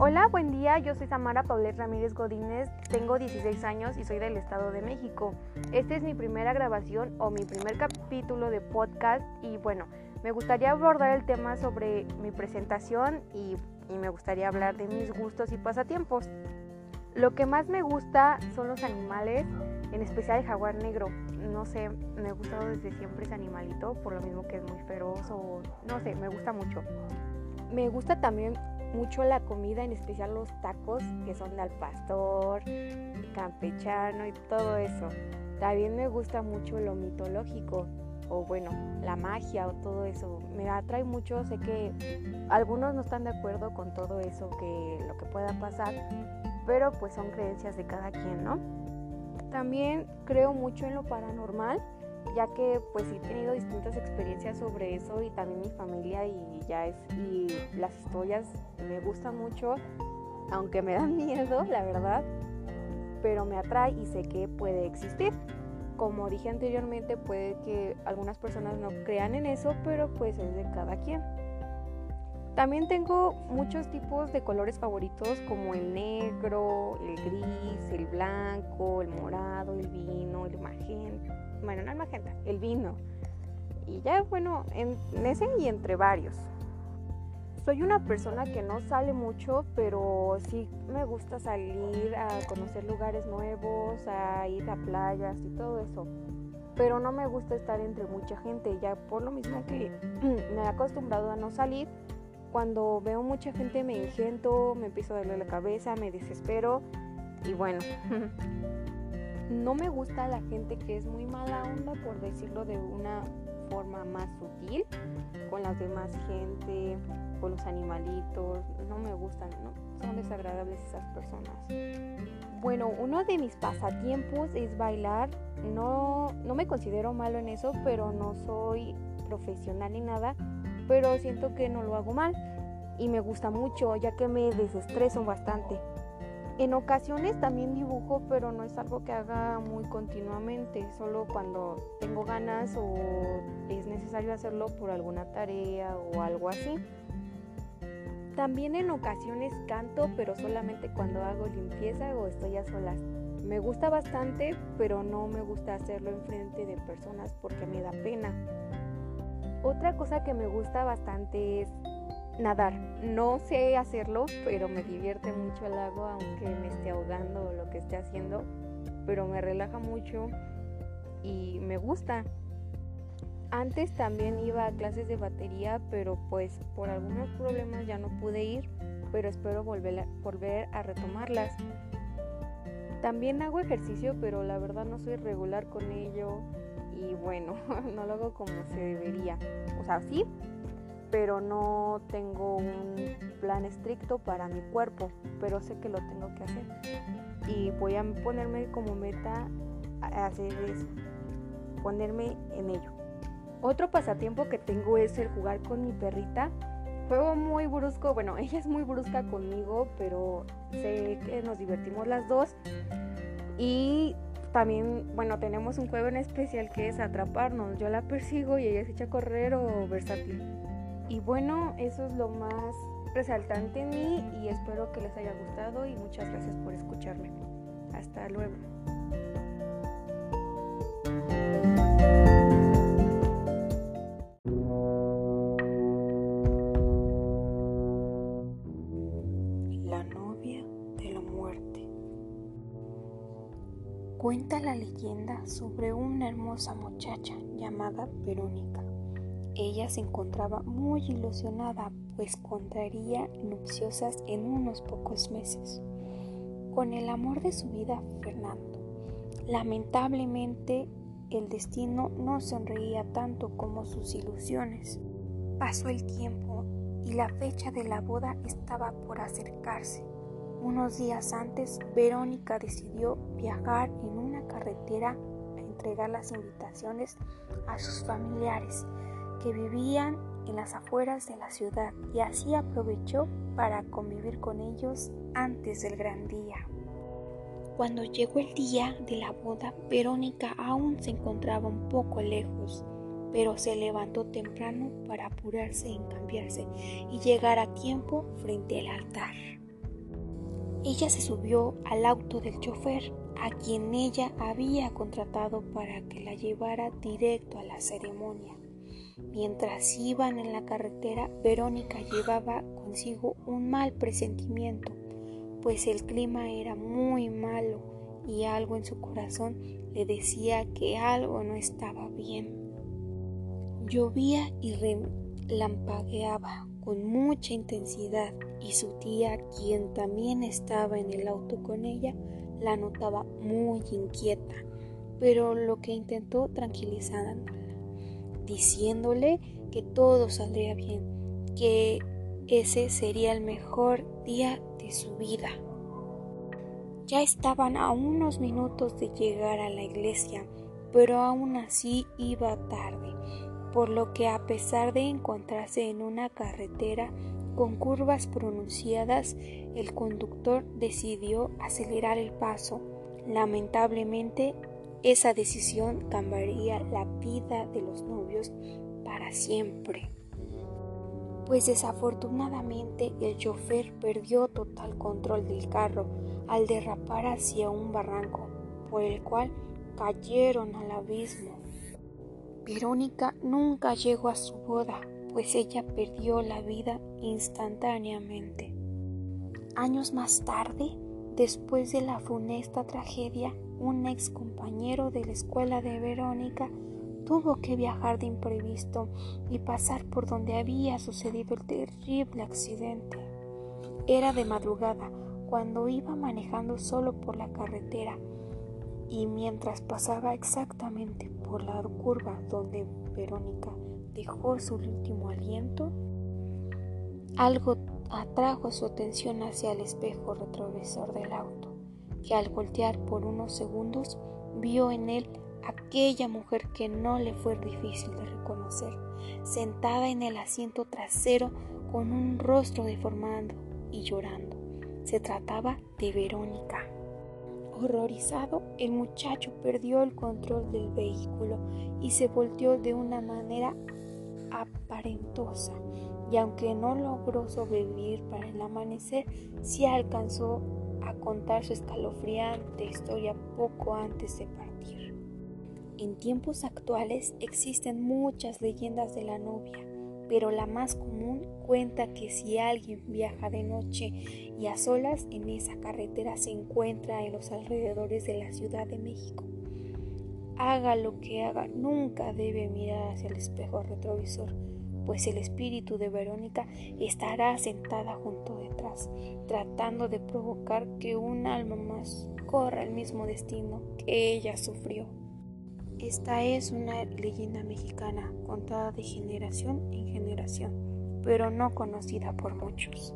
Hola, buen día. Yo soy Samara Paulet Ramírez Godínez, tengo 16 años y soy del Estado de México. Esta es mi primera grabación o mi primer capítulo de podcast y bueno, me gustaría abordar el tema sobre mi presentación y, y me gustaría hablar de mis gustos y pasatiempos. Lo que más me gusta son los animales, en especial el jaguar negro. No sé, me ha gustado desde siempre ese animalito, por lo mismo que es muy feroz o no sé, me gusta mucho. Me gusta también mucho la comida, en especial los tacos que son al pastor, campechano y todo eso. También me gusta mucho lo mitológico o bueno, la magia o todo eso. Me atrae mucho, sé que algunos no están de acuerdo con todo eso, que lo que pueda pasar, pero pues son creencias de cada quien, ¿no? También creo mucho en lo paranormal ya que pues he tenido distintas experiencias sobre eso y también mi familia y ya es y las historias me gustan mucho, aunque me dan miedo, la verdad, pero me atrae y sé que puede existir. Como dije anteriormente, puede que algunas personas no crean en eso, pero pues es de cada quien. También tengo muchos tipos de colores favoritos como el negro, el gris, el blanco, el morado, el vino, el magenta bueno, no el magenta, el vino. Y ya, bueno, en ese y entre varios. Soy una persona que no sale mucho, pero sí me gusta salir a conocer lugares nuevos, a ir a playas y todo eso. Pero no me gusta estar entre mucha gente, ya por lo mismo que me he acostumbrado a no salir. Cuando veo mucha gente me ingento, me empiezo a darle la cabeza, me desespero y bueno, No me gusta la gente que es muy mala onda, por decirlo de una forma más sutil, con las demás gente, con los animalitos. No me gustan, ¿no? son desagradables esas personas. Bueno, uno de mis pasatiempos es bailar. No, no me considero malo en eso, pero no soy profesional ni nada, pero siento que no lo hago mal y me gusta mucho ya que me desestreso bastante. En ocasiones también dibujo, pero no es algo que haga muy continuamente, solo cuando tengo ganas o es necesario hacerlo por alguna tarea o algo así. También en ocasiones canto, pero solamente cuando hago limpieza o estoy a solas. Me gusta bastante, pero no me gusta hacerlo en frente de personas porque me da pena. Otra cosa que me gusta bastante es nadar. No sé hacerlo, pero me divierte mucho el agua, aunque me esté ahogando o lo que esté haciendo, pero me relaja mucho y me gusta. Antes también iba a clases de batería, pero pues por algunos problemas ya no pude ir, pero espero volver a, volver a retomarlas. También hago ejercicio, pero la verdad no soy regular con ello y bueno, no lo hago como se debería. O sea, sí, pero no tengo un plan estricto para mi cuerpo, pero sé que lo tengo que hacer. Y voy a ponerme como meta hacer eso, ponerme en ello. Otro pasatiempo que tengo es el jugar con mi perrita. Juego muy brusco, bueno, ella es muy brusca conmigo, pero sé que nos divertimos las dos. Y también, bueno, tenemos un juego en especial que es atraparnos. Yo la persigo y ella se echa a correr o versátil. Y bueno, eso es lo más resaltante en mí y espero que les haya gustado y muchas gracias por escucharme. Hasta luego. Sobre una hermosa muchacha llamada Verónica ella se encontraba muy ilusionada, pues contraería nupciosas en unos pocos meses con el amor de su vida, Fernando. Lamentablemente, el destino no sonreía tanto como sus ilusiones. Pasó el tiempo y la fecha de la boda estaba por acercarse. Unos días antes, Verónica decidió viajar en carretera a entregar las invitaciones a sus familiares que vivían en las afueras de la ciudad y así aprovechó para convivir con ellos antes del gran día. Cuando llegó el día de la boda, Verónica aún se encontraba un poco lejos, pero se levantó temprano para apurarse en cambiarse y llegar a tiempo frente al altar. Ella se subió al auto del chofer, a quien ella había contratado para que la llevara directo a la ceremonia. Mientras iban en la carretera, Verónica llevaba consigo un mal presentimiento, pues el clima era muy malo y algo en su corazón le decía que algo no estaba bien. Llovía y relampagueaba con mucha intensidad y su tía, quien también estaba en el auto con ella, la notaba muy inquieta, pero lo que intentó tranquilizarla, diciéndole que todo saldría bien, que ese sería el mejor día de su vida. Ya estaban a unos minutos de llegar a la iglesia, pero aún así iba tarde, por lo que a pesar de encontrarse en una carretera con curvas pronunciadas, el conductor decidió acelerar el paso. Lamentablemente, esa decisión cambiaría la vida de los novios para siempre. Pues desafortunadamente el chofer perdió total control del carro al derrapar hacia un barranco, por el cual cayeron al abismo. Verónica nunca llegó a su boda, pues ella perdió la vida instantáneamente. Años más tarde, después de la funesta tragedia, un ex compañero de la escuela de Verónica tuvo que viajar de imprevisto y pasar por donde había sucedido el terrible accidente. Era de madrugada cuando iba manejando solo por la carretera y mientras pasaba exactamente por la curva donde Verónica dejó su último aliento, algo atrajo su atención hacia el espejo retrovisor del auto, que al voltear por unos segundos vio en él aquella mujer que no le fue difícil de reconocer, sentada en el asiento trasero con un rostro deformado y llorando. Se trataba de Verónica. Horrorizado, el muchacho perdió el control del vehículo y se volteó de una manera aparentosa, y aunque no logró sobrevivir para el amanecer, sí alcanzó a contar su escalofriante historia poco antes de partir. En tiempos actuales existen muchas leyendas de la novia, pero la más común cuenta que si alguien viaja de noche y a solas en esa carretera se encuentra en los alrededores de la Ciudad de México, haga lo que haga, nunca debe mirar hacia el espejo retrovisor, pues el espíritu de Verónica estará sentada junto detrás, tratando de provocar que un alma más corra el mismo destino que ella sufrió. Esta es una leyenda mexicana contada de generación en generación, pero no conocida por muchos.